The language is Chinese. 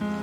嗯。